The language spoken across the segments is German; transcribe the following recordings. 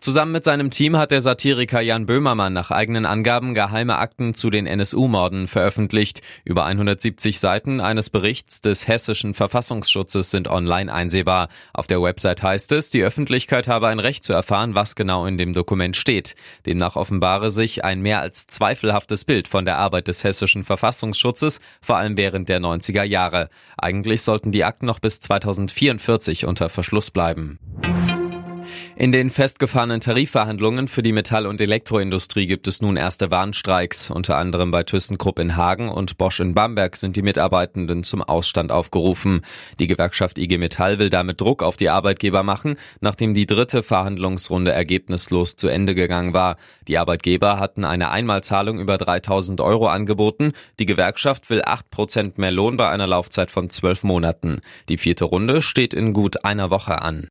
Zusammen mit seinem Team hat der Satiriker Jan Böhmermann nach eigenen Angaben geheime Akten zu den NSU-Morden veröffentlicht. Über 170 Seiten eines Berichts des hessischen Verfassungsschutzes sind online einsehbar. Auf der Website heißt es, die Öffentlichkeit habe ein Recht zu erfahren, was genau in dem Dokument steht. Demnach offenbare sich ein mehr als zweifelhaftes Bild von der Arbeit des hessischen Verfassungsschutzes, vor allem während der 90er Jahre. Eigentlich sollten die Akten noch bis 2044 unter Verschluss bleiben. In den festgefahrenen Tarifverhandlungen für die Metall- und Elektroindustrie gibt es nun erste Warnstreiks. Unter anderem bei ThyssenKrupp in Hagen und Bosch in Bamberg sind die Mitarbeitenden zum Ausstand aufgerufen. Die Gewerkschaft IG Metall will damit Druck auf die Arbeitgeber machen, nachdem die dritte Verhandlungsrunde ergebnislos zu Ende gegangen war. Die Arbeitgeber hatten eine Einmalzahlung über 3000 Euro angeboten. Die Gewerkschaft will 8 Prozent mehr Lohn bei einer Laufzeit von zwölf Monaten. Die vierte Runde steht in gut einer Woche an.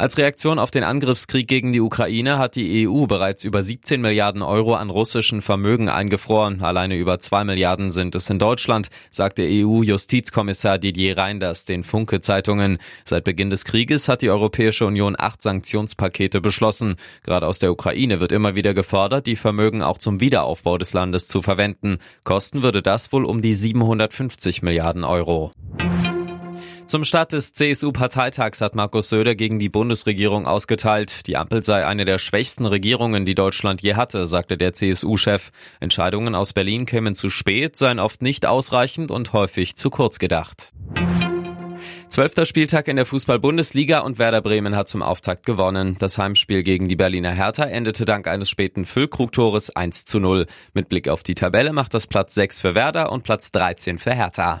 Als Reaktion auf den Angriffskrieg gegen die Ukraine hat die EU bereits über 17 Milliarden Euro an russischen Vermögen eingefroren. Alleine über 2 Milliarden sind es in Deutschland, sagt der EU-Justizkommissar Didier Reinders den Funke-Zeitungen. Seit Beginn des Krieges hat die Europäische Union acht Sanktionspakete beschlossen. Gerade aus der Ukraine wird immer wieder gefordert, die Vermögen auch zum Wiederaufbau des Landes zu verwenden. Kosten würde das wohl um die 750 Milliarden Euro. Zum Start des CSU-Parteitags hat Markus Söder gegen die Bundesregierung ausgeteilt. Die Ampel sei eine der schwächsten Regierungen, die Deutschland je hatte, sagte der CSU-Chef. Entscheidungen aus Berlin kämen zu spät, seien oft nicht ausreichend und häufig zu kurz gedacht. Zwölfter Spieltag in der Fußball-Bundesliga und Werder Bremen hat zum Auftakt gewonnen. Das Heimspiel gegen die Berliner Hertha endete dank eines späten Füllkrugtores 1 zu 0. Mit Blick auf die Tabelle macht das Platz 6 für Werder und Platz 13 für Hertha.